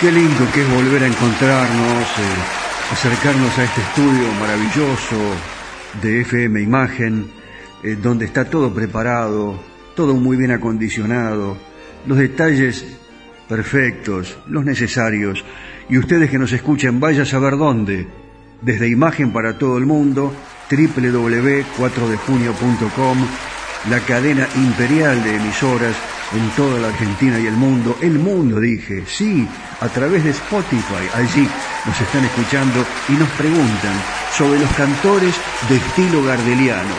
Qué lindo que es volver a encontrarnos, eh, acercarnos a este estudio maravilloso de FM Imagen, eh, donde está todo preparado, todo muy bien acondicionado, los detalles perfectos, los necesarios. Y ustedes que nos escuchan, vaya a saber dónde. Desde Imagen para todo el mundo, www.4dejunio.com, la cadena imperial de emisoras en toda la Argentina y el mundo, el mundo dije, sí, a través de Spotify, allí nos están escuchando y nos preguntan sobre los cantores de estilo gardeliano.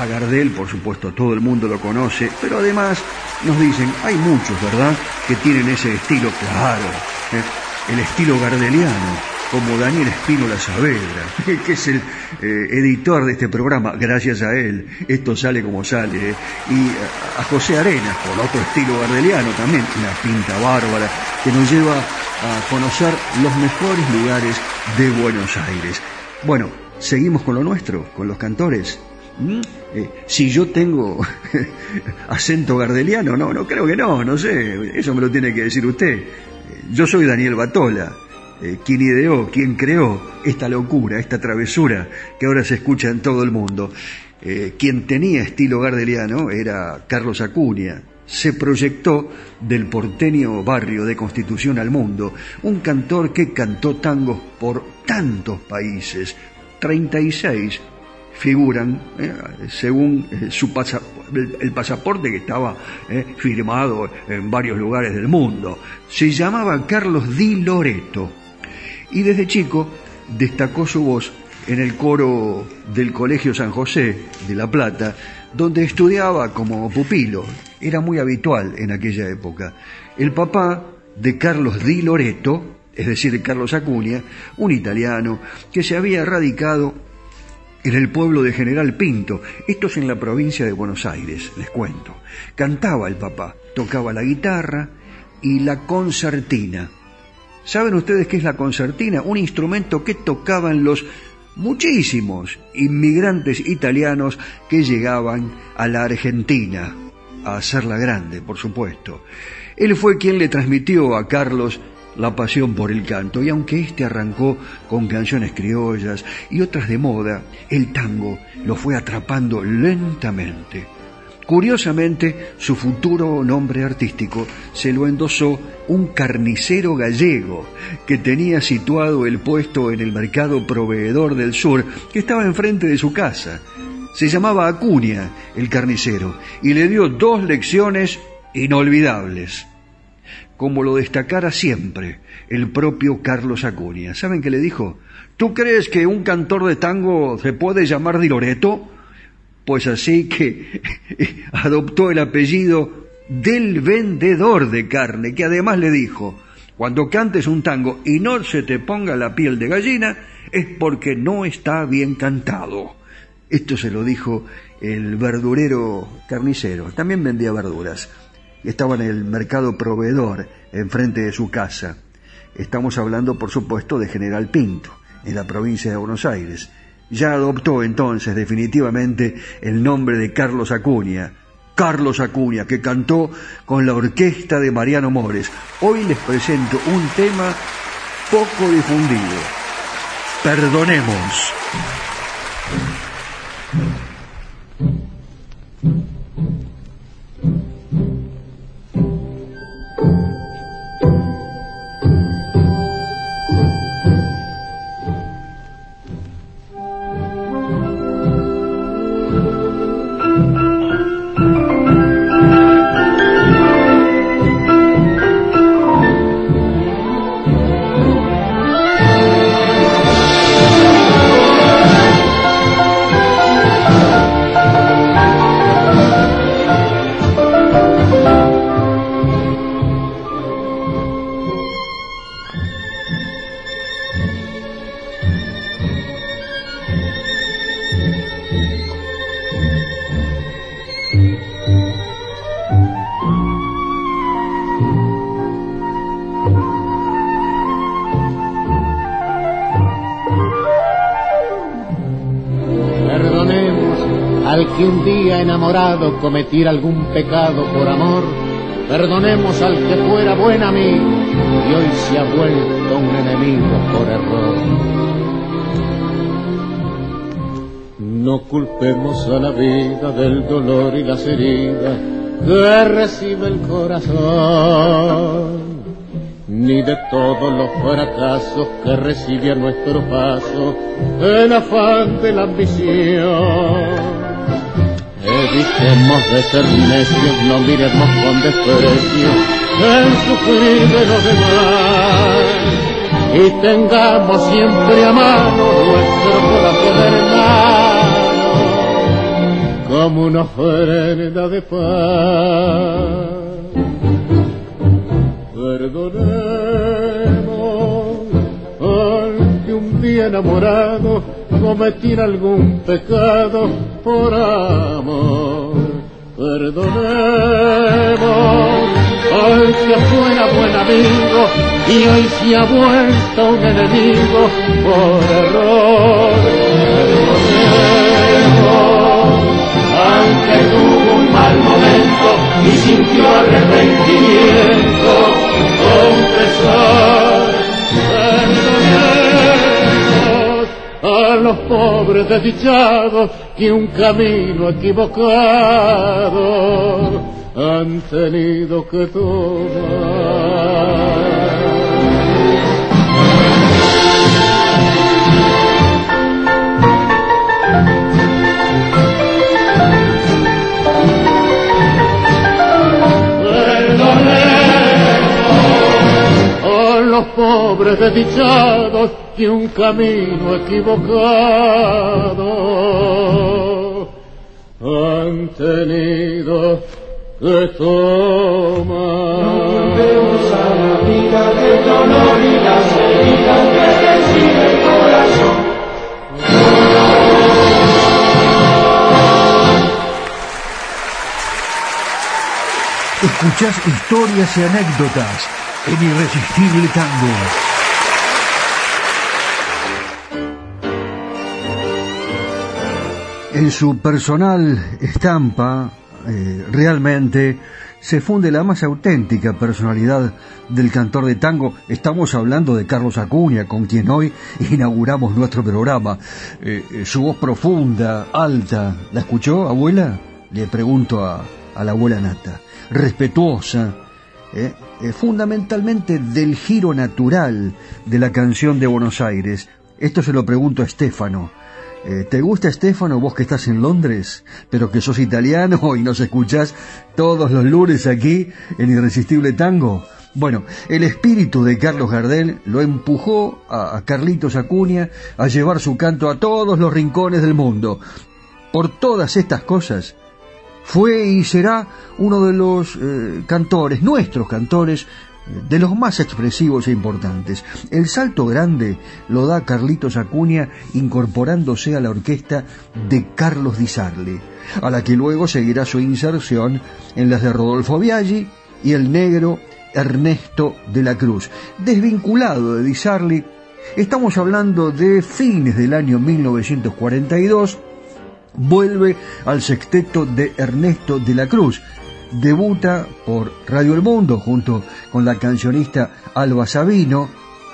A Gardel, por supuesto, todo el mundo lo conoce, pero además nos dicen, hay muchos, ¿verdad?, que tienen ese estilo, claro, ¿eh? el estilo gardeliano como Daniel Espínola Saavedra, que es el eh, editor de este programa, gracias a él, esto sale como sale, ¿eh? y a José Arenas, por otro estilo gardeliano también, una pinta bárbara, que nos lleva a conocer los mejores lugares de Buenos Aires. Bueno, seguimos con lo nuestro, con los cantores. ¿Mm? Eh, si yo tengo acento gardeliano, no, no creo que no, no sé, eso me lo tiene que decir usted. Yo soy Daniel Batola eh, quien ideó, quien creó esta locura, esta travesura que ahora se escucha en todo el mundo. Eh, quien tenía estilo gardeliano era Carlos Acuña. Se proyectó del porteño barrio de Constitución al mundo, un cantor que cantó tangos por tantos países, 36 figuran eh, según su el, pasaporte que estaba firmado en varios lugares del mundo. Se llamaba Carlos Di Loreto y desde chico destacó su voz en el coro del Colegio San José de La Plata, donde estudiaba como pupilo. Era muy habitual en aquella época. El papá de Carlos Di Loreto, es decir, de Carlos Acuña, un italiano que se había radicado en el pueblo de General Pinto, esto es en la provincia de Buenos Aires, les cuento. Cantaba el papá, tocaba la guitarra y la concertina, ¿Saben ustedes qué es la concertina? Un instrumento que tocaban los muchísimos inmigrantes italianos que llegaban a la Argentina, a hacerla grande, por supuesto. Él fue quien le transmitió a Carlos la pasión por el canto, y aunque éste arrancó con canciones criollas y otras de moda, el tango lo fue atrapando lentamente. Curiosamente, su futuro nombre artístico se lo endosó un carnicero gallego que tenía situado el puesto en el mercado proveedor del sur que estaba enfrente de su casa. Se llamaba Acuña, el carnicero, y le dio dos lecciones inolvidables, como lo destacara siempre el propio Carlos Acuña. ¿Saben qué le dijo? ¿Tú crees que un cantor de tango se puede llamar Di Loreto? Pues así que adoptó el apellido del vendedor de carne, que además le dijo, cuando cantes un tango y no se te ponga la piel de gallina, es porque no está bien cantado. Esto se lo dijo el verdurero carnicero, también vendía verduras. Estaba en el mercado proveedor, enfrente de su casa. Estamos hablando, por supuesto, de General Pinto, en la provincia de Buenos Aires ya adoptó entonces definitivamente el nombre de Carlos Acuña. Carlos Acuña, que cantó con la orquesta de Mariano Mores. Hoy les presento un tema poco difundido. Perdonemos. Cometir algún pecado por amor, perdonemos al que fuera buen amigo y hoy se ha vuelto un enemigo por error. No culpemos a la vida del dolor y las heridas que recibe el corazón, ni de todos los fracasos que recibe a nuestro paso el afán de la ambición Evitemos de ser necios, no miremos con desprecio el sufrir de los demás. Y tengamos siempre a mano nuestro corazón hermano, como una ofrenda de paz. Perdonemos al que un día enamorado cometir algún pecado por amor. Perdonemos al que fuera buen amigo y hoy se ha vuelto un enemigo por error. Perdonemos al tuvo un mal momento y sintió arrepentimiento, confesar. Desdichados que un camino equivocado han tenido que tomar. pobres desdichados que un camino equivocado han tenido que tomar. No volvemos a la vida del dolor y las heridas que recibe el corazón. Escuchás historias y anécdotas en Irresistible Tango. En su personal estampa, eh, realmente se funde la más auténtica personalidad del cantor de tango. Estamos hablando de Carlos Acuña, con quien hoy inauguramos nuestro programa. Eh, eh, su voz profunda, alta, ¿la escuchó, abuela? Le pregunto a, la abuela Nata. Respetuosa, fundamentalmente del giro natural de la canción de Buenos Aires. Esto se lo pregunto a Estefano. Eh, ¿Te gusta Estefano, vos que estás en Londres, pero que sos italiano y nos escuchás todos los lunes aquí en Irresistible Tango? Bueno, el espíritu de Carlos Gardel lo empujó a, a Carlitos Acuña a llevar su canto a todos los rincones del mundo. Por todas estas cosas, fue y será uno de los eh, cantores, nuestros cantores, de los más expresivos e importantes. El salto grande lo da Carlitos Acuña incorporándose a la orquesta de Carlos Di Sarli, a la que luego seguirá su inserción en las de Rodolfo Biaggi y el negro Ernesto de la Cruz. Desvinculado de Di Sarli, estamos hablando de fines del año 1942, vuelve al sexteto de Ernesto de la Cruz. Debuta por Radio El Mundo junto con la cancionista Alba Sabino,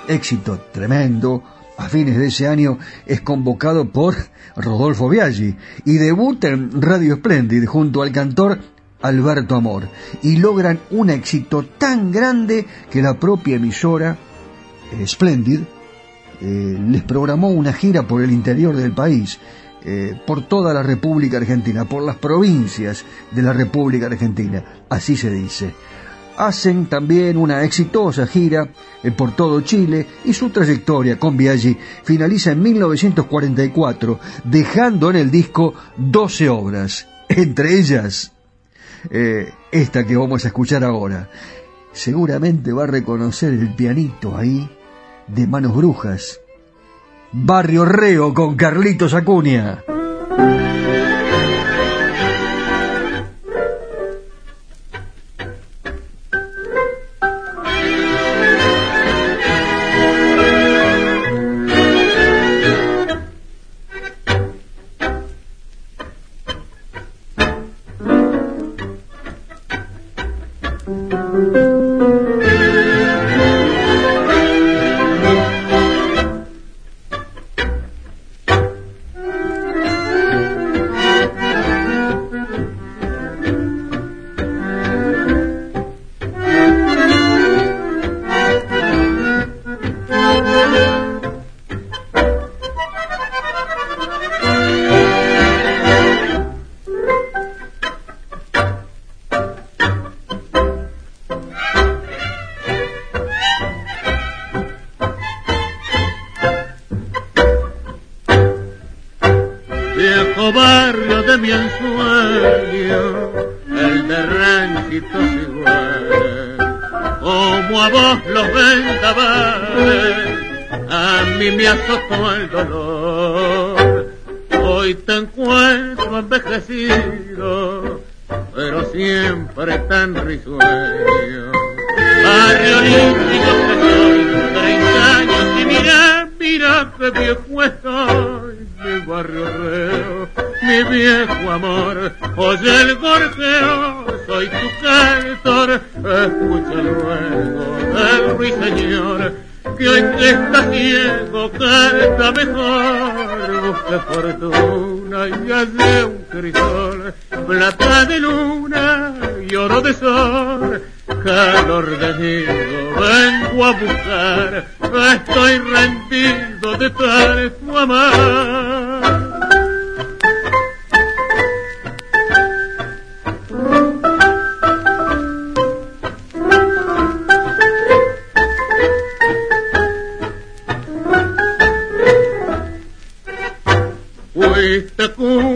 éxito tremendo. A fines de ese año es convocado por Rodolfo Biaggi y debuta en Radio Splendid junto al cantor Alberto Amor. Y logran un éxito tan grande que la propia emisora eh, Splendid eh, les programó una gira por el interior del país eh, por toda la República Argentina, por las provincias de la República Argentina, así se dice. Hacen también una exitosa gira eh, por todo Chile y su trayectoria con Biaggi finaliza en 1944, dejando en el disco 12 obras, entre ellas eh, esta que vamos a escuchar ahora. Seguramente va a reconocer el pianito ahí de manos brujas Barrio Reo con Carlitos Acuña.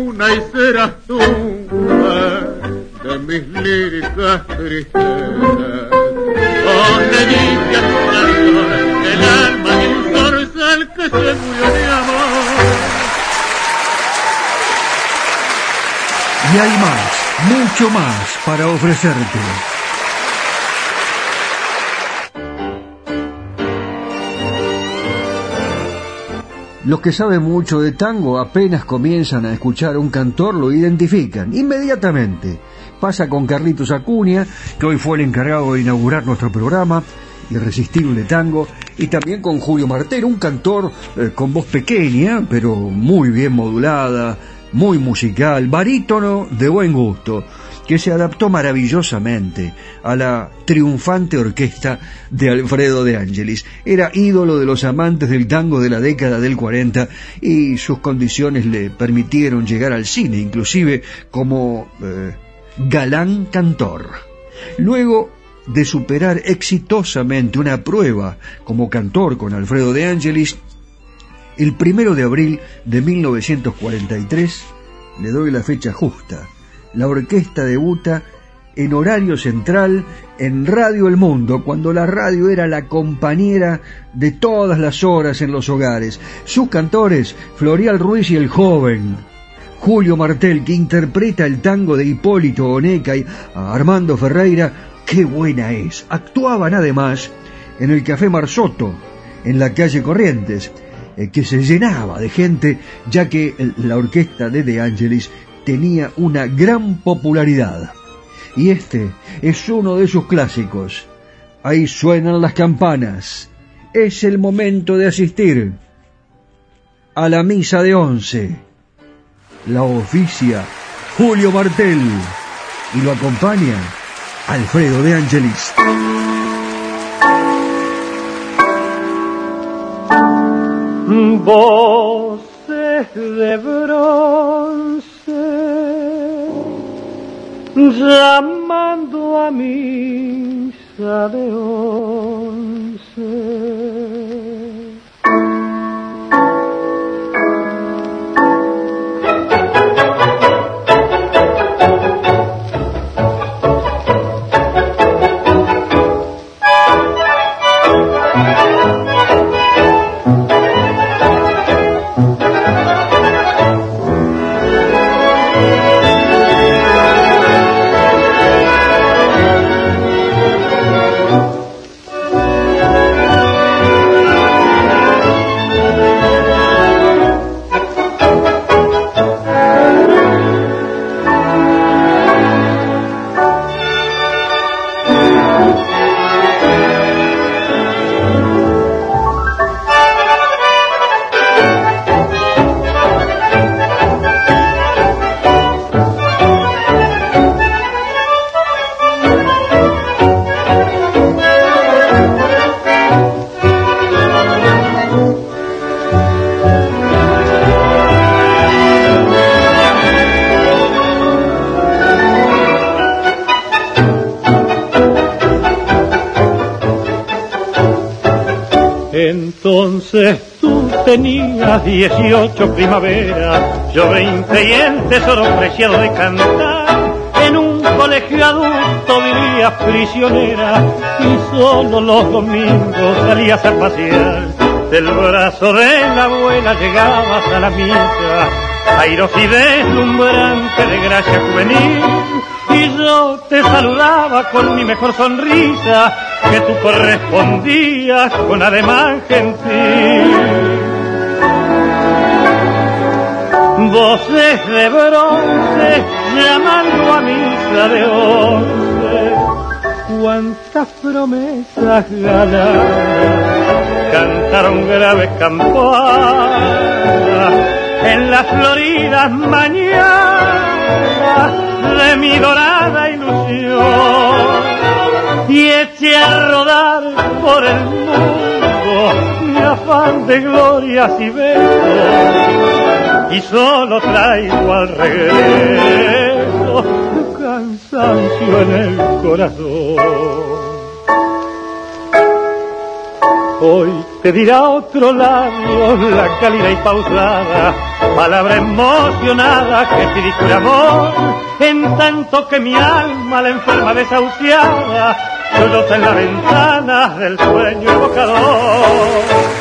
Cuna y serás tú de mis líricas tristezas. A tu corazón el alma de un zorzal que se murió de amor. Y hay más, mucho más para ofrecerte. Los que saben mucho de tango apenas comienzan a escuchar a un cantor lo identifican inmediatamente. Pasa con Carlitos Acuña, que hoy fue el encargado de inaugurar nuestro programa, Irresistible Tango, y también con Julio Martel, un cantor eh, con voz pequeña, pero muy bien modulada, muy musical, barítono de buen gusto, que se adaptó maravillosamente a la triunfante orquesta de Alfredo de Angelis. Era ídolo de los amantes del tango de la década del 40 y sus condiciones le permitieron llegar al cine, inclusive como eh, galán cantor. Luego de superar exitosamente una prueba como cantor con Alfredo de Angelis, el primero de abril de 1943, le doy la fecha justa, la orquesta debuta en horario central en Radio El Mundo, cuando la radio era la compañera de todas las horas en los hogares. Sus cantores, Florial Ruiz y el joven, Julio Martel, que interpreta el tango de Hipólito Oneca y a Armando Ferreira, qué buena es. Actuaban además en el Café Marsotto, en la calle Corrientes, eh, que se llenaba de gente, ya que la orquesta de De Angelis tenía una gran popularidad. Y este es uno de sus clásicos. Ahí suenan las campanas. Es el momento de asistir a la misa de once. La oficia Julio Martel y lo acompaña Alfredo de Angelis. Voces de bronce llamando a misa de once. Tú tenías 18 primaveras, yo 20 y el tesoro preciado de cantar. En un colegio adulto vivías prisionera y solo los domingos salías a pasear. Del brazo de la abuela llegabas a la misa, airos y deslumbrante de gracia juvenil. Y yo te saludaba con mi mejor sonrisa, que tú correspondías con ademán gentil. Voces de bronce llamando a misa de once, cuántas promesas ganadas cantaron graves campanas en las floridas mañanas de mi dorada ilusión. Y eché a rodar por el mundo mi afán de glorias y besos y solo traigo al regreso cansancio en el corazón. Hoy te dirá otro lado la cálida y pausada, palabra emocionada que pide amor, en tanto que mi alma la enferma desahuciada, solloza en la ventana del sueño evocador.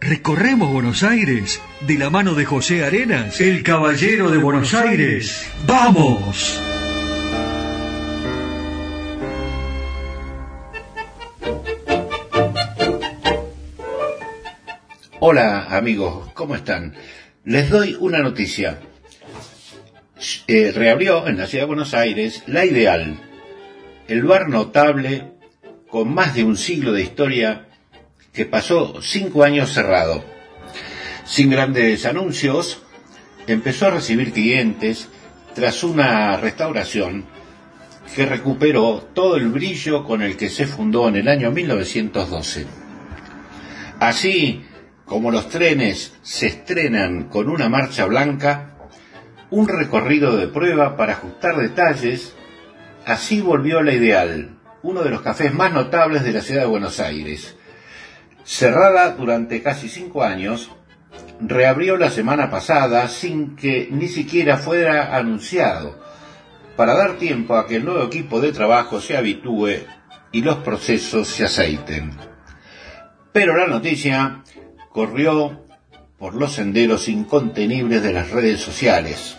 Recorremos Buenos Aires de la mano de José Arenas, el caballero de Buenos Aires. ¡Vamos! Hola amigos, ¿cómo están? Les doy una noticia. Eh, reabrió en la ciudad de Buenos Aires La Ideal, el bar notable con más de un siglo de historia que pasó cinco años cerrado. Sin grandes anuncios, empezó a recibir clientes tras una restauración que recuperó todo el brillo con el que se fundó en el año 1912. Así como los trenes se estrenan con una marcha blanca, un recorrido de prueba para ajustar detalles, así volvió la Ideal, uno de los cafés más notables de la ciudad de Buenos Aires. Cerrada durante casi cinco años, reabrió la semana pasada sin que ni siquiera fuera anunciado, para dar tiempo a que el nuevo equipo de trabajo se habitúe y los procesos se aceiten. Pero la noticia corrió por los senderos incontenibles de las redes sociales.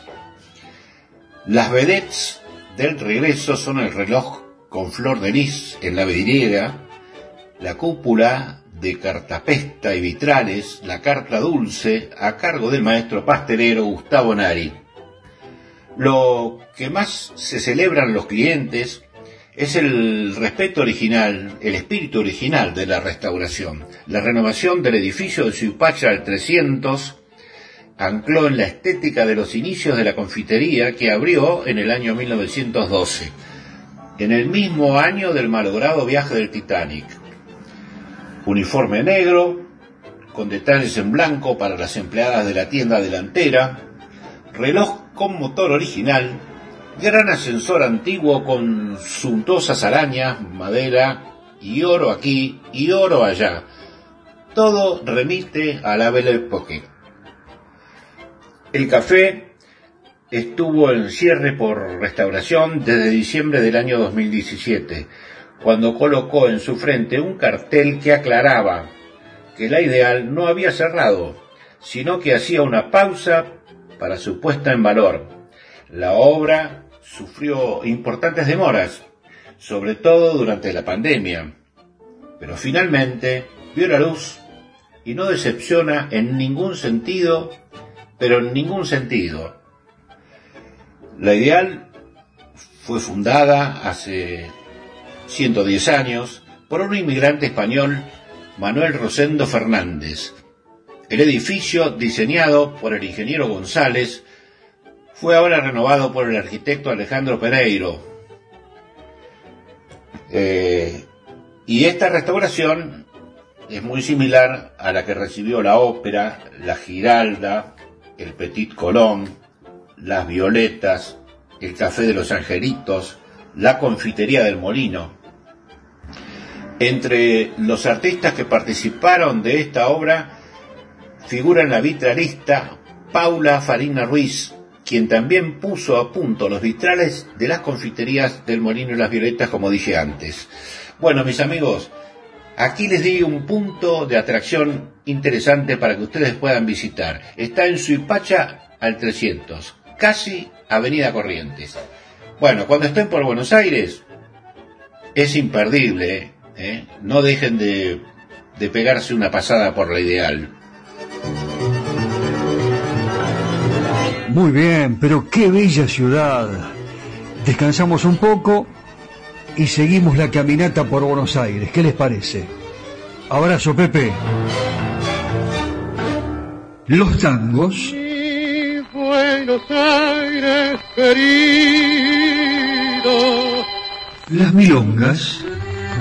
Las vedettes del regreso son el reloj con flor de lis en la vidriera, la cúpula de cartapesta y vitrales, la carta dulce a cargo del maestro pastelero Gustavo Nari. Lo que más se celebran los clientes es el respeto original, el espíritu original de la restauración. La renovación del edificio de Suipacha al 300 ancló en la estética de los inicios de la confitería que abrió en el año 1912, en el mismo año del malogrado viaje del Titanic. Uniforme negro, con detalles en blanco para las empleadas de la tienda delantera, reloj con motor original gran ascensor antiguo con suntuosas arañas, madera y oro aquí y oro allá. Todo remite a la Belle Époque. El café estuvo en cierre por restauración desde diciembre del año 2017, cuando colocó en su frente un cartel que aclaraba que la ideal no había cerrado, sino que hacía una pausa para su puesta en valor. La obra sufrió importantes demoras, sobre todo durante la pandemia, pero finalmente vio la luz y no decepciona en ningún sentido, pero en ningún sentido. La Ideal fue fundada hace 110 años por un inmigrante español, Manuel Rosendo Fernández. El edificio, diseñado por el ingeniero González, fue ahora renovado por el arquitecto Alejandro Pereiro. Eh, y esta restauración es muy similar a la que recibió la ópera, la Giralda, el Petit Colón, las Violetas, el Café de los Angelitos, la Confitería del Molino. Entre los artistas que participaron de esta obra figuran la vitralista Paula Farina Ruiz, quien también puso a punto los vitrales de las confiterías del Molino y las Violetas, como dije antes. Bueno, mis amigos, aquí les di un punto de atracción interesante para que ustedes puedan visitar. Está en Suipacha al 300, casi Avenida Corrientes. Bueno, cuando estén por Buenos Aires, es imperdible, ¿eh? no dejen de, de pegarse una pasada por la ideal. Muy bien, pero qué bella ciudad. Descansamos un poco y seguimos la caminata por Buenos Aires. ¿Qué les parece? Abrazo, Pepe. Los tangos. Buenos Aires querido. Las milongas.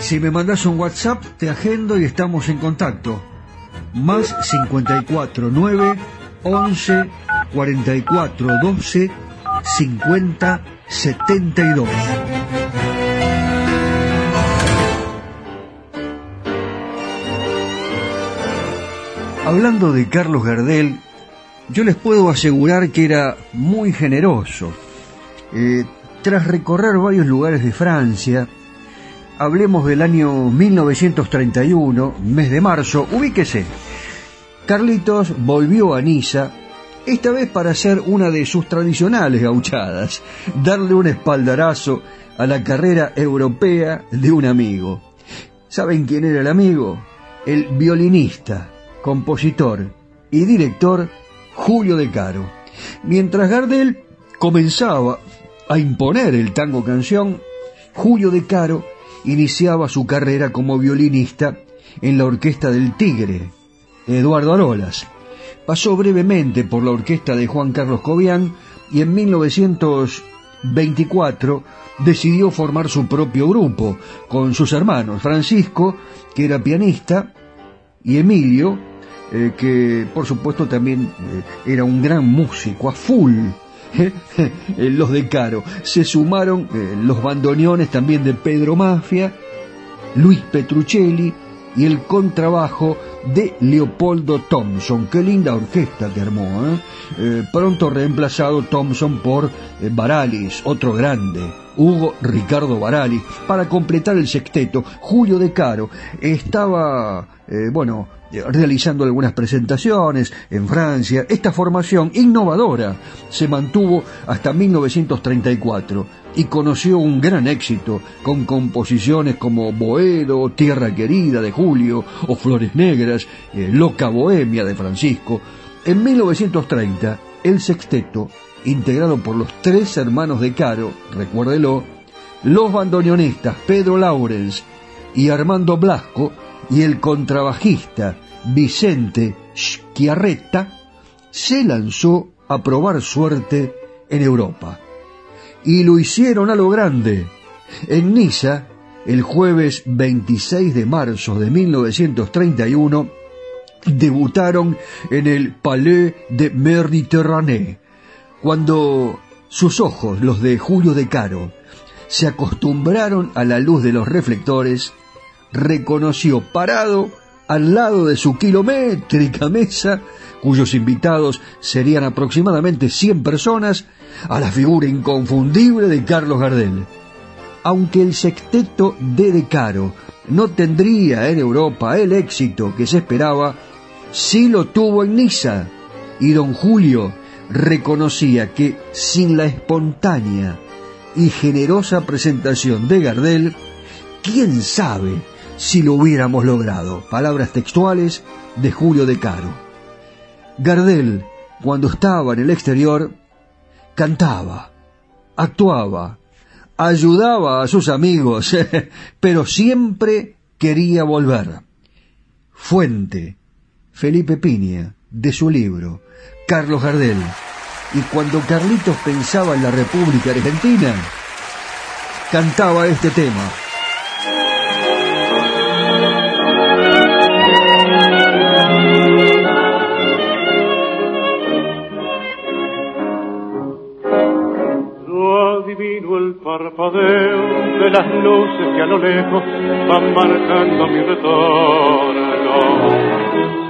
Si me mandas un WhatsApp, te agendo y estamos en contacto. Más 54 9 11 44 12 5072. Hablando de Carlos Gardel, yo les puedo asegurar que era muy generoso. Eh, tras recorrer varios lugares de Francia, hablemos del año 1931, mes de marzo, ubíquese. Carlitos volvió a Niza esta vez para hacer una de sus tradicionales gauchadas, darle un espaldarazo a la carrera europea de un amigo. ¿Saben quién era el amigo? El violinista, compositor y director Julio De Caro. Mientras Gardel comenzaba a imponer el tango canción, Julio de Caro iniciaba su carrera como violinista en la orquesta del Tigre, Eduardo Arolas. Pasó brevemente por la orquesta de Juan Carlos Cobian y en 1924 decidió formar su propio grupo con sus hermanos, Francisco, que era pianista, y Emilio, eh, que por supuesto también eh, era un gran músico, a full. Eh, los de Caro. Se sumaron los bandoneones también de Pedro Mafia, Luis Petruccelli y el contrabajo de Leopoldo Thompson. Qué linda orquesta que armó. pronto reemplazado Thompson por Baralis, otro grande. Hugo Ricardo Baralis, para completar el sexteto. Julio de Caro estaba, bueno, realizando algunas presentaciones en Francia. Esta formación innovadora se mantuvo hasta 1934 y conoció un gran éxito con composiciones como Boedo, Tierra Querida de Julio o Flores Negras, eh, Loca Bohemia de Francisco. En 1930, el sexteto, integrado por los tres hermanos de Caro, recuérdelo, los bandoneonistas Pedro Laurens y Armando Blasco, y el contrabajista Vicente Schiarretta se lanzó a probar suerte en Europa. Y lo hicieron a lo grande. En Niza, el jueves 26 de marzo de 1931, debutaron en el Palais de Méditerranée, cuando sus ojos, los de Julio de Caro, se acostumbraron a la luz de los reflectores, reconoció parado al lado de su kilométrica mesa, cuyos invitados serían aproximadamente 100 personas, a la figura inconfundible de Carlos Gardel. Aunque el sexteto de De Caro no tendría en Europa el éxito que se esperaba, sí lo tuvo en Niza, y don Julio reconocía que sin la espontánea y generosa presentación de Gardel, quién sabe si lo hubiéramos logrado. Palabras textuales de Julio de Caro. Gardel, cuando estaba en el exterior, cantaba, actuaba, ayudaba a sus amigos, pero siempre quería volver. Fuente, Felipe Piña, de su libro, Carlos Gardel. Y cuando Carlitos pensaba en la República Argentina, cantaba este tema. parpadeo de las luces que a lo lejos van marcando mi retorno.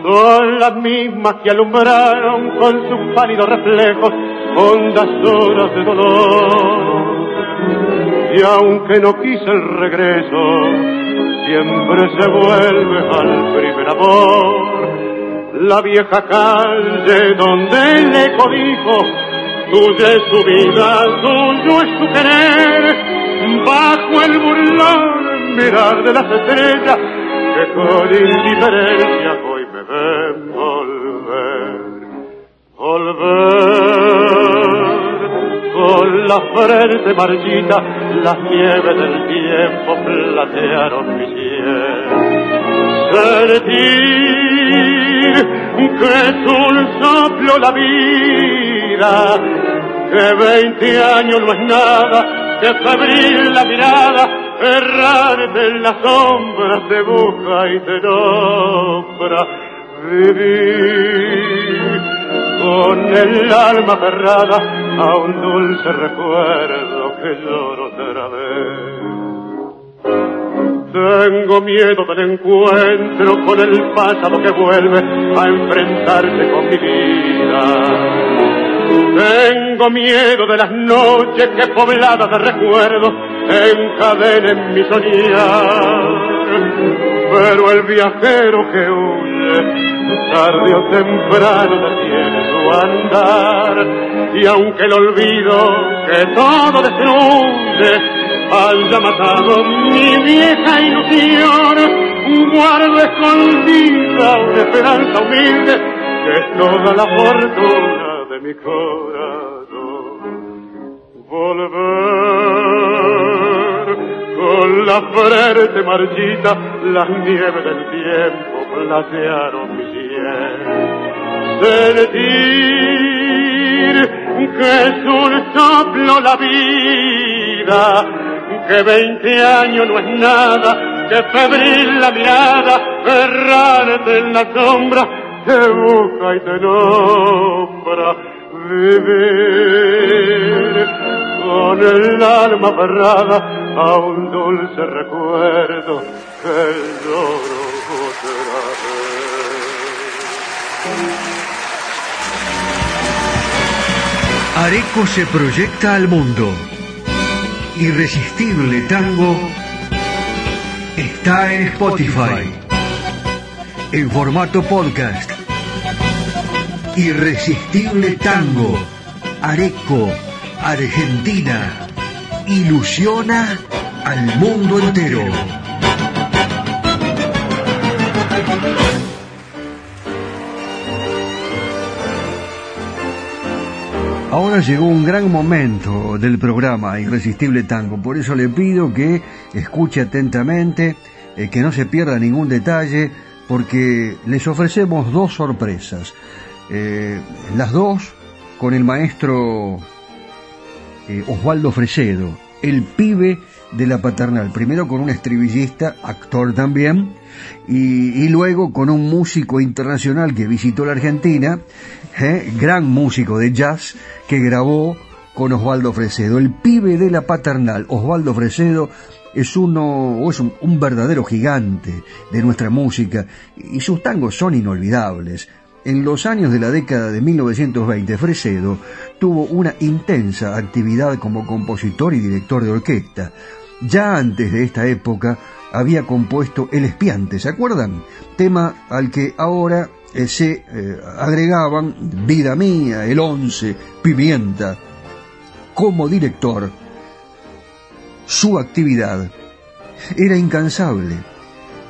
Son las mismas que alumbraron con sus pálidos reflejos hondas horas de dolor. Y aunque no quise el regreso, siempre se vuelve al primer amor. La vieja calle donde le codijo Tuya es su vida, tuyo es su querer, bajo el burlón mirar de las estrellas que con indiferencia hoy me ven volver, volver. Con la frente marchita, las nieves del tiempo platearon mi cielo. Sentir que es un soplo la vida que veinte años no es nada, que febril la mirada, errarte en las sombras te busca y te nombra. Vivir con el alma cerrada a un dulce recuerdo que lloro otra vez. Tengo miedo del encuentro con el pasado que vuelve a enfrentarse con mi vida tengo miedo de las noches que pobladas de recuerdos encadenen mi soñar. Pero el viajero que huye, tarde o temprano detiene su andar. Y aunque el olvido que todo destruye haya matado mi vieja ilusión, guardo escondida una esperanza humilde que toda la fortuna mi corazón. volver con la frente marchita, las nieves del tiempo platearon mi piel. Sentir que es un soplo la vida, que veinte años no es nada, que febril la mirada, errarte en la sombra, te busca y te nombra vivir con el alma aferrada a un dulce recuerdo que el lloro Areco se proyecta al mundo. Irresistible Tango está en Spotify. En formato podcast. Irresistible Tango. Areco. Argentina. Ilusiona al mundo entero. Ahora llegó un gran momento del programa Irresistible Tango, por eso le pido que escuche atentamente, eh, que no se pierda ningún detalle, porque les ofrecemos dos sorpresas. Eh, las dos con el maestro eh, Osvaldo Fresedo, el pibe de la paternal. Primero con un estribillista, actor también, y, luego con un músico internacional que visitó la Argentina, ¿eh? gran músico de jazz, que grabó con Osvaldo Fresedo. El pibe de la paternal, Osvaldo Fresedo, es uno, es un, un verdadero gigante de nuestra música y sus tangos son inolvidables. En los años de la década de 1920, Fresedo tuvo una intensa actividad como compositor y director de orquesta. Ya antes de esta época había compuesto El Espiante, ¿se acuerdan? Tema al que ahora eh, se eh, agregaban Vida Mía, El Once, Pimienta. Como director, su actividad era incansable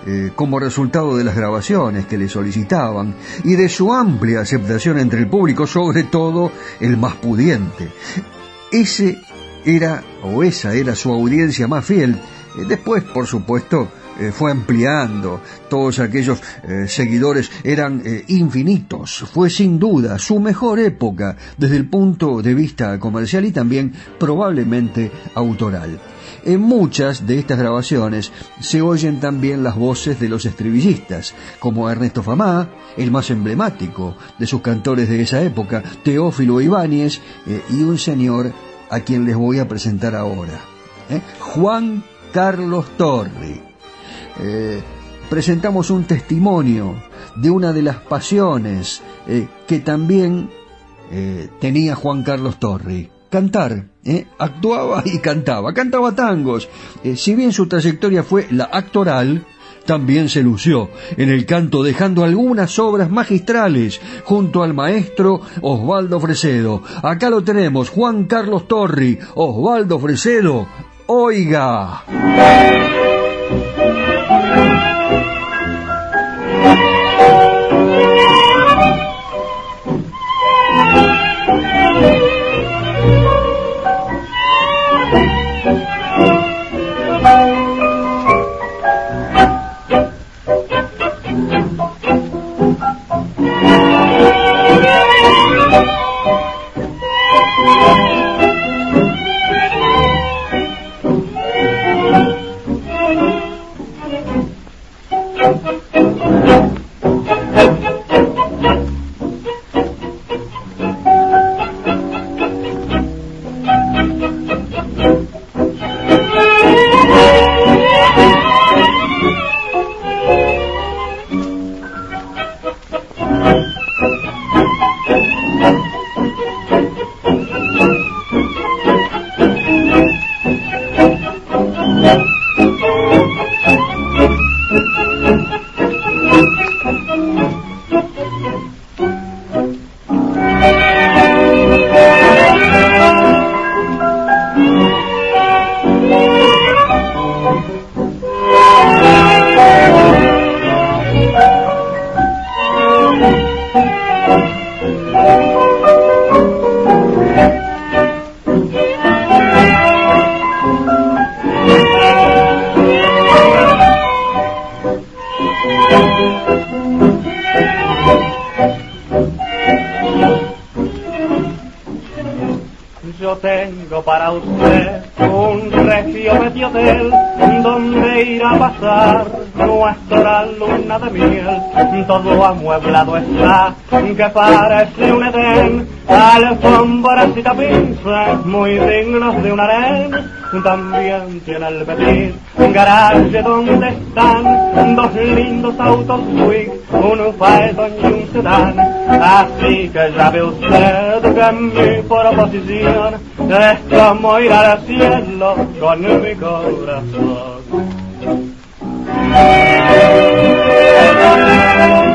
eh, como resultado de las grabaciones que le solicitaban y de su amplia aceptación entre el público, sobre todo el más pudiente. Ese era, o esa era su audiencia más fiel. Eh, Después, por supuesto, eh, fue ampliando, todos aquellos eh, seguidores eran eh, infinitos. Fue sin duda su mejor época desde el punto de vista comercial y también probablemente autoral. En muchas de estas grabaciones se oyen también las voces de los estribillistas, como Ernesto Famá, el más emblemático de sus cantores de esa época, Teófilo Ibáñez y un señor a quien les voy a presentar ahora, ¿eh? Juan Carlos Torri. Eh, presentamos un testimonio de una de las pasiones eh, que también eh, tenía Juan Carlos Torri. Cantar, actuaba y cantaba, cantaba tangos. Si bien su trayectoria fue la actoral, también se lució en el canto dejando algunas obras magistrales junto al maestro Osvaldo Fresedo. Acá lo tenemos, Juan Carlos Torri, Osvaldo Fresedo. Oiga. Un regio hotel donde irá a pasar nuestra luna de miel. Todo amueblado está, que parece un edén, alfombras y tapices muy dignos de un harén. También tiene el petit garaje donde están dos lindos autos Buick, un Phaeton y un sedán. Así que ya ve usted que mi proposición es como ir al cielo con mi corazón. pobre Thank you.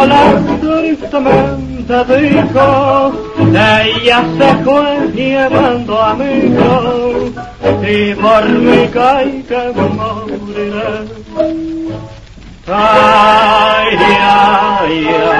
Volar tristemente dijo, ella se fue llevando amigos y por mi caí que moriré. Ay, ay, ay.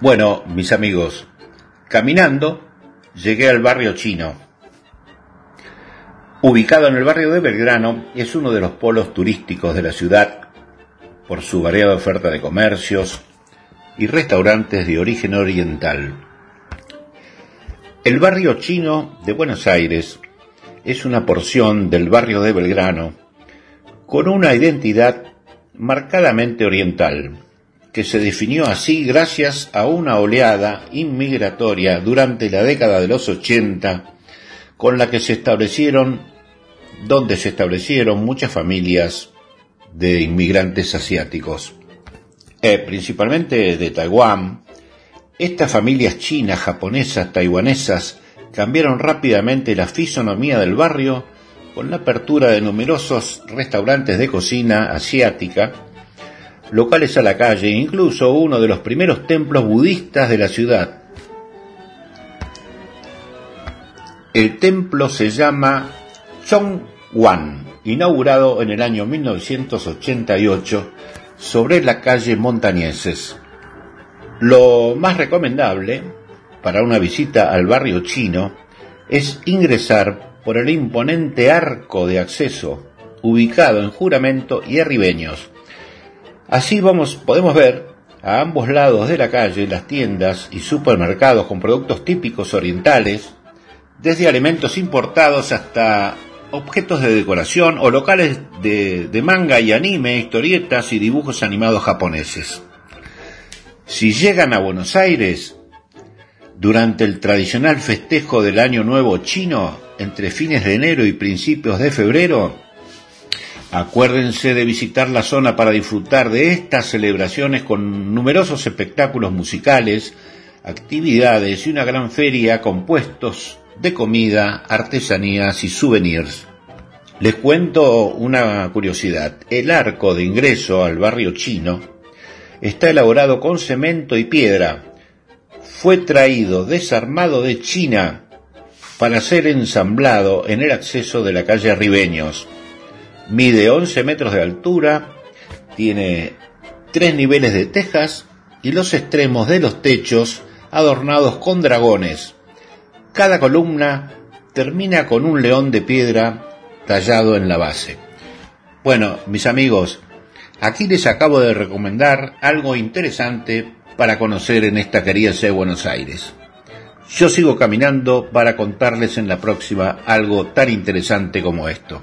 Bueno, mis amigos, caminando llegué al barrio chino Ubicado en el barrio de Belgrano, es uno de los polos turísticos de la ciudad por su variada oferta de comercios y restaurantes de origen oriental. El barrio chino de Buenos Aires es una porción del barrio de Belgrano con una identidad marcadamente oriental, que se definió así gracias a una oleada inmigratoria durante la década de los 80 con la que se establecieron donde se establecieron muchas familias de inmigrantes asiáticos, eh, principalmente de Taiwán. Estas familias chinas, japonesas, taiwanesas cambiaron rápidamente la fisonomía del barrio con la apertura de numerosos restaurantes de cocina asiática, locales a la calle e incluso uno de los primeros templos budistas de la ciudad. El templo se llama Chongwan, inaugurado en el año 1988 sobre la calle Montañeses. Lo más recomendable para una visita al barrio chino es ingresar por el imponente arco de acceso ubicado en Juramento y Arribeños. Así vamos, podemos ver a ambos lados de la calle las tiendas y supermercados con productos típicos orientales, desde alimentos importados hasta objetos de decoración o locales de, manga y anime, historietas y dibujos animados japoneses. Si llegan a Buenos Aires durante el tradicional festejo del Año Nuevo chino, entre fines de enero y principios de febrero, acuérdense de visitar la zona para disfrutar de estas celebraciones con numerosos espectáculos musicales, actividades y una gran feria con puestos de comida, artesanías y souvenirs. Les cuento una curiosidad. El arco de ingreso al barrio chino está elaborado con cemento y piedra. Fue traído desarmado de China para ser ensamblado en el acceso de la calle Ribeños. Mide 11 metros de altura, tiene tres niveles de tejas y los extremos de los techos adornados con dragones cada columna termina con un león de piedra tallado en la base. Bueno, mis amigos, aquí les acabo de recomendar algo interesante para conocer en esta querida de Buenos Aires. Yo sigo caminando para contarles en la próxima algo tan interesante como esto.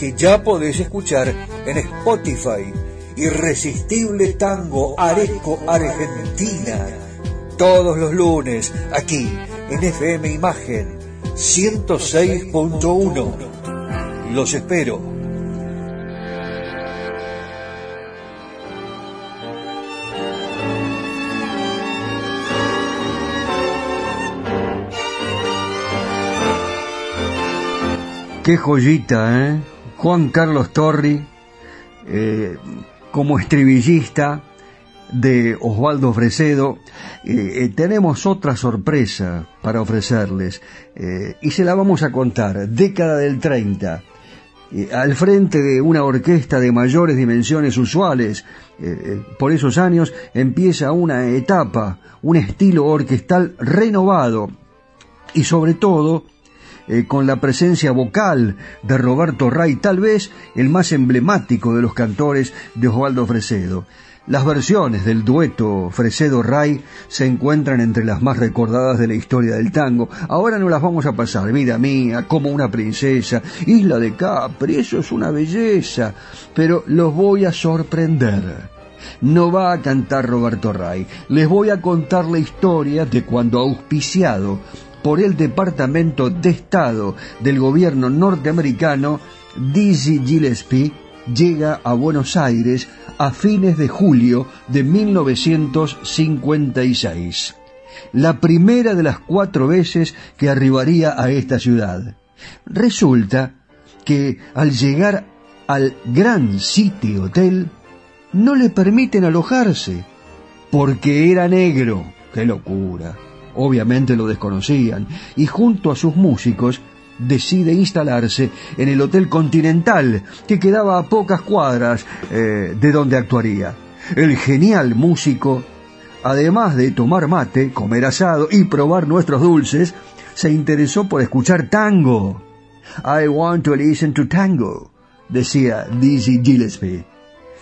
que ya podés escuchar en Spotify Irresistible Tango Areco Argentina. Todos los lunes, aquí, en FM Imagen 106.1. Los espero. Qué joyita, ¿eh? Juan Carlos Torri, eh, como estribillista de Osvaldo Fresedo, eh, eh, tenemos otra sorpresa para ofrecerles y se la vamos a contar. Década del 30. al frente de una orquesta de mayores dimensiones usuales, por esos años empieza una etapa, un estilo orquestal renovado y sobre todo con la presencia vocal de Roberto Ray, tal vez el más emblemático de los cantores de Osvaldo Fresedo. Las versiones del dueto Fresedo-Ray se encuentran entre las más recordadas de la historia del tango. Ahora no las vamos a pasar, vida mía, como una princesa, Isla de Capri, eso es una belleza, pero los voy a sorprender. No va a cantar Roberto Ray, les voy a contar la historia de cuando auspiciado por el Departamento de Estado del gobierno norteamericano, Dizzy Gillespie llega a Buenos Aires a fines de julio de 1956. La primera de las cuatro veces que arribaría a esta ciudad. Resulta que al llegar al Gran City Hotel no le permiten alojarse porque era negro. ¡Qué locura! Obviamente lo desconocían y junto a sus músicos decide instalarse en el Hotel Continental, que quedaba a pocas cuadras eh, de donde actuaría. El genial músico, además de tomar mate, comer asado y probar nuestros dulces, se interesó por escuchar tango. I want to listen to tango, decía Dizzy Gillespie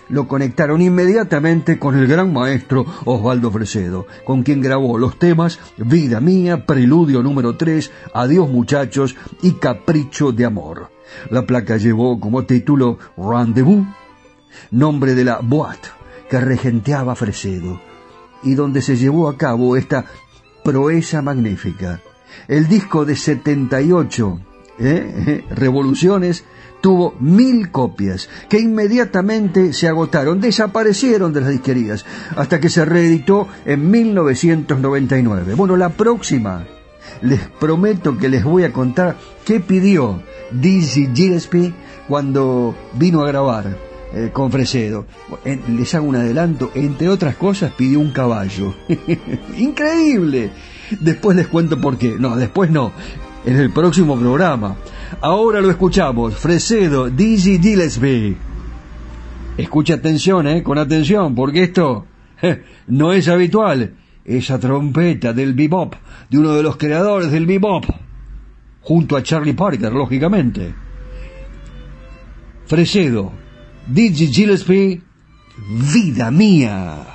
lo conectaron inmediatamente con el gran maestro Osvaldo Fresedo, con quien grabó los temas Vida Mía, Preludio número 3, Adiós muchachos y Capricho de Amor. La placa llevó como título Rendezvous, nombre de la boîte que regenteaba Fresedo, y donde se llevó a cabo esta proeza magnífica. El disco de 78 ¿eh? ¿Eh? revoluciones tuvo mil copias que inmediatamente se agotaron, desaparecieron de las disquerías, hasta que se reeditó en 1999. Bueno, la próxima, les prometo que les voy a contar qué pidió Dizzy Gillespie cuando vino a grabar eh, con Fresedo. les hago un adelanto, entre otras cosas pidió un caballo. Increíble. Después les cuento por qué. No, después no. En el próximo programa. Ahora lo escuchamos, Fresedo, Dizzy Gillespie. Escucha atención, eh, con atención, porque esto no es habitual. Esa trompeta del bebop, de uno de los creadores del bebop, junto a Charlie Parker, lógicamente. Fresedo, Dizzy Gillespie vida mía.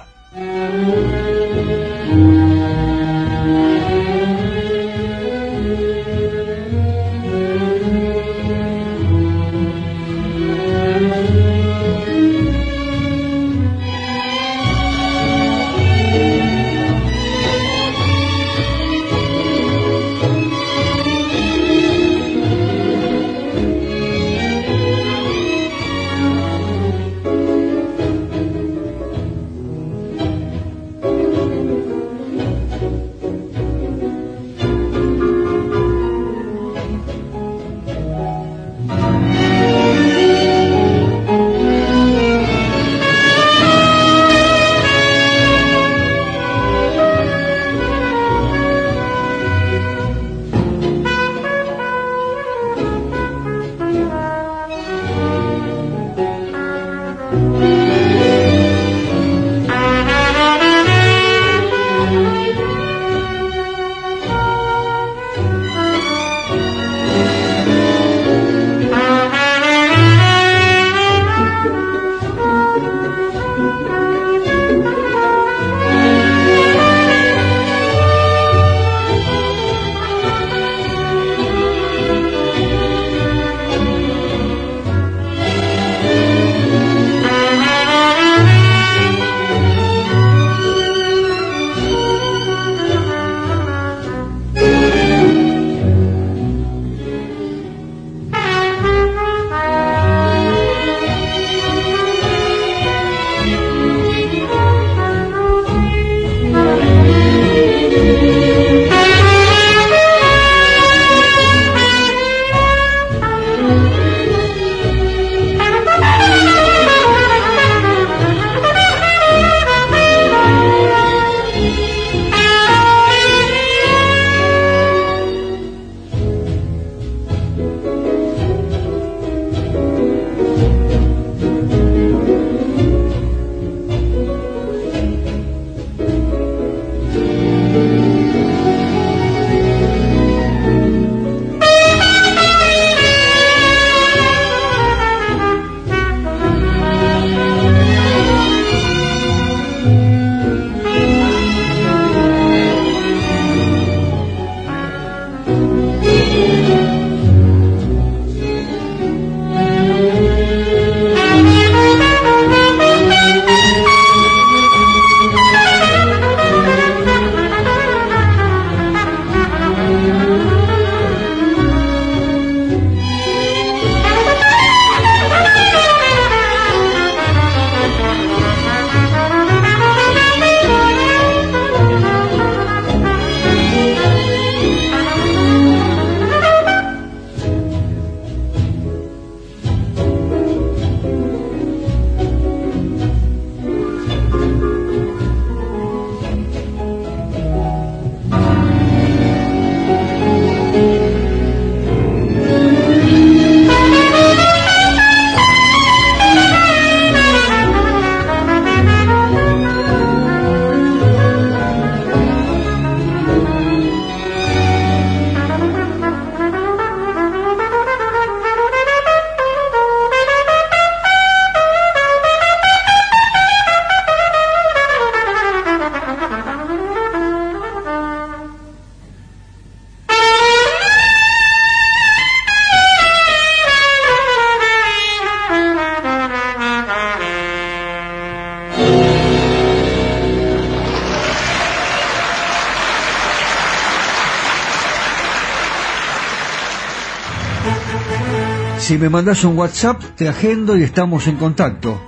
Mandas un WhatsApp, te agendo y estamos en contacto.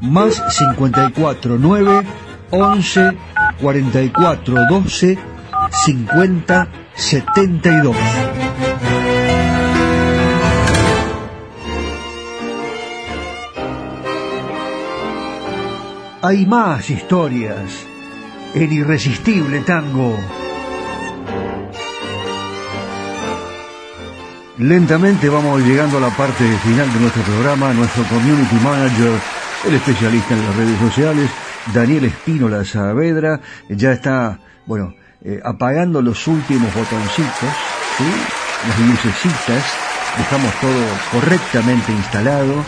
Más 54 9 11 44 12 50 72. Hay más historias en Irresistible Tango. Lentamente vamos llegando a la parte final de nuestro programa. Nuestro community manager, el especialista en las redes sociales, Daniel Espínola Saavedra, ya está, bueno, eh, apagando los últimos botoncitos, ¿sí? las lucecitas, dejamos todo correctamente instalado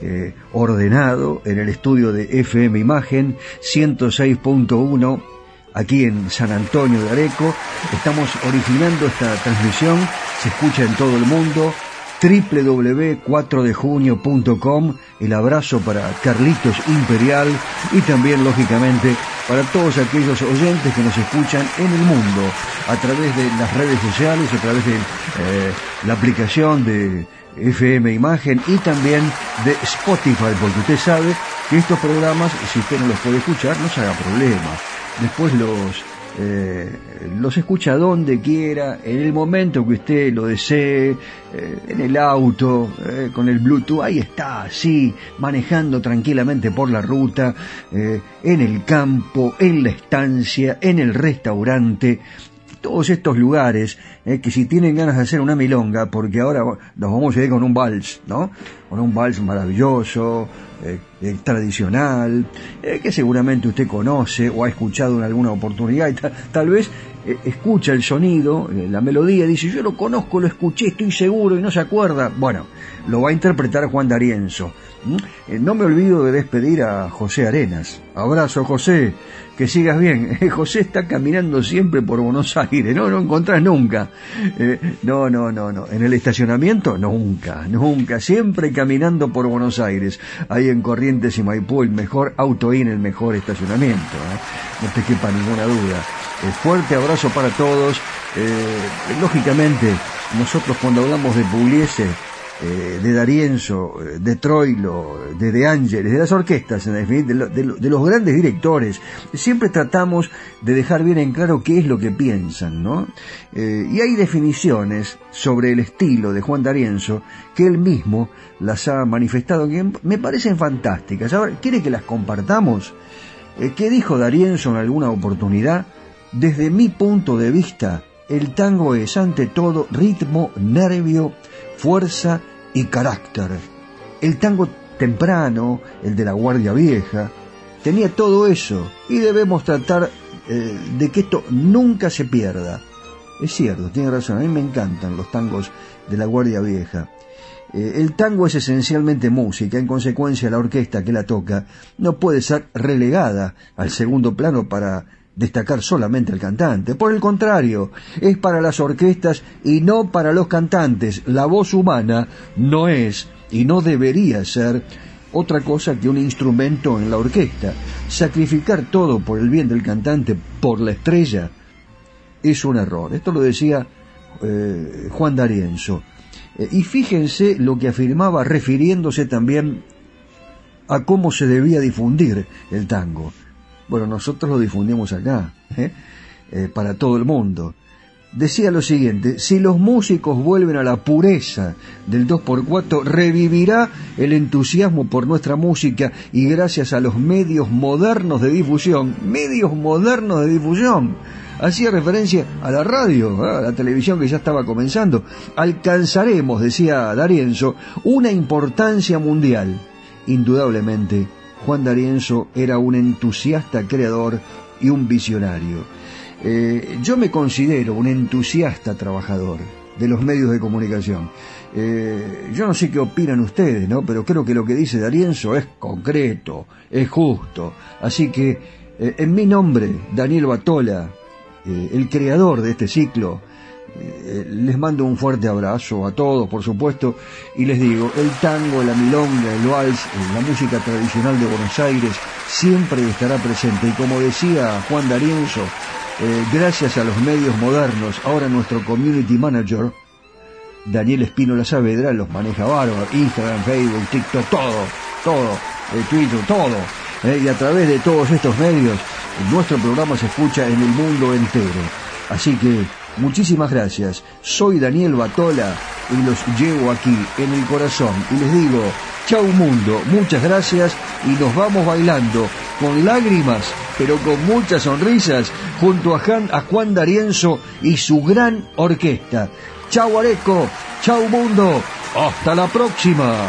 eh, ordenado en el estudio de FM Imagen 106.1 aquí en San Antonio de Areco. Estamos originando esta transmisión, se escucha en todo el mundo www.4dejunio.com el abrazo para Carlitos Imperial y también lógicamente para todos aquellos oyentes que nos escuchan en el mundo a través de las redes sociales, a través de eh, la aplicación de FM Imagen y también de Spotify, porque usted sabe que estos programas, si usted no los puede escuchar, no se haga problema. Después los eh, los escucha donde quiera, en el momento que usted lo desee, eh, en el auto, eh, con el Bluetooth, ahí está, así, manejando tranquilamente por la ruta, en el campo, en la estancia, en el restaurante, todos estos lugares que si tienen ganas de hacer una milonga, porque ahora nos vamos a ir con un vals, ¿no? Con un vals maravilloso, eh, tradicional, eh, que seguramente usted conoce o ha escuchado en alguna oportunidad, y tal vez eh, escucha el sonido, la melodía, dice, yo lo conozco, lo escuché, estoy seguro y no se acuerda. Bueno, lo va a interpretar Juan D'Arienzo. No me olvido de despedir a José Arenas. Abrazo, José que sigas bien. José está caminando siempre por Buenos Aires, no lo encontrás nunca. Eh, no, no, no, no. En el estacionamiento, nunca, nunca. Siempre caminando por Buenos Aires. Ahí en Corrientes y Maipú, el mejor auto-in, el mejor estacionamiento. ¿eh? No te quepa ninguna duda. Eh, fuerte abrazo para todos. lógicamente, nosotros cuando hablamos de Pugliese, eh, de Darienzo, eh, de Troilo, de De Ángeles, de las orquestas, de, los grandes directores, siempre tratamos de dejar bien en claro qué es lo que piensan, ¿no? Eh, y hay definiciones sobre el estilo de Juan D'Arienzo que él mismo las ha manifestado, que me parecen fantásticas. Ahora, ¿quiere que las compartamos? ¿Qué dijo D'Arienzo en alguna oportunidad? Desde mi punto de vista, el tango es ante todo ritmo, nervio, fuerza y carácter. El tango temprano, el de la Guardia Vieja, tenía todo eso y debemos tratar eh, de que esto nunca se pierda. Es cierto, tiene razón, a mí me encantan los tangos de la Guardia Vieja. Eh, el tango es esencialmente música, en consecuencia la orquesta que la toca no puede ser relegada al segundo plano para destacar solamente al cantante. Por el contrario, es para las orquestas y no para los cantantes. La voz humana no es y no debería ser otra cosa que un instrumento en la orquesta. Sacrificar todo por el bien del cantante, por la estrella, es un error. Esto lo decía eh, Juan D'Arienzo. Eh, y fíjense lo que afirmaba refiriéndose también a cómo se debía difundir el tango. Bueno, nosotros lo difundimos acá, ¿eh? Eh, para todo el mundo. Decía lo siguiente, si los músicos vuelven a la pureza del 2x4, revivirá el entusiasmo por nuestra música y gracias a los medios modernos de difusión, medios modernos de difusión, hacía referencia a la radio, ¿eh? a la televisión que ya estaba comenzando, alcanzaremos, decía Darienzo, una importancia mundial. Indudablemente, Juan D'Arienzo era un entusiasta creador y un visionario. Eh, yo me considero un entusiasta trabajador de los medios de comunicación. Eh, yo no sé qué opinan ustedes, ¿no? Pero creo que lo que dice D'Arienzo es concreto, es justo. Así que, eh, en mi nombre, Daniel Batola, el creador de este ciclo, les mando un fuerte abrazo a todos, por supuesto, y les digo, el tango, la milonga, el vals, eh, la música tradicional de Buenos Aires siempre estará presente. Y como decía Juan D'Arienzo, eh, gracias a los medios modernos, ahora nuestro community manager, Daniel Espino La Saavedra, los maneja bárbaro, Instagram, Facebook, TikTok, todo, todo, Twitter, todo. y a través de todos estos medios, nuestro programa se escucha en el mundo entero. Así que Muchísimas gracias. Soy Daniel Batola y los llevo aquí en el corazón y les digo, chau mundo, muchas gracias y nos vamos bailando con lágrimas, pero con muchas sonrisas, junto a, Juan D'Arienzo y su gran orquesta. Chau Areco, chau mundo, hasta la próxima.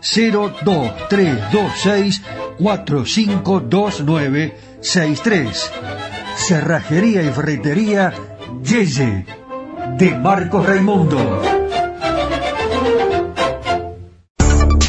02326 452963. Cerrajería y ferretería Yeye de Marcos Raimundo.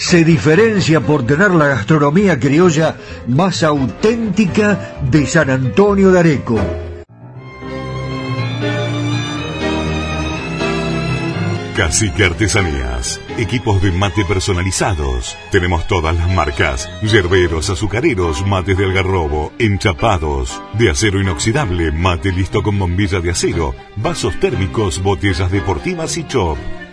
se diferencia por tener la gastronomía criolla más auténtica de San Antonio de Areco. Cacique Artesanías. Equipos de mate personalizados. Tenemos todas las marcas. Yerberos, azucareros, mates de algarrobo, enchapados. De acero inoxidable, mate listo con bombilla de acero. Vasos térmicos, botellas deportivas y chop.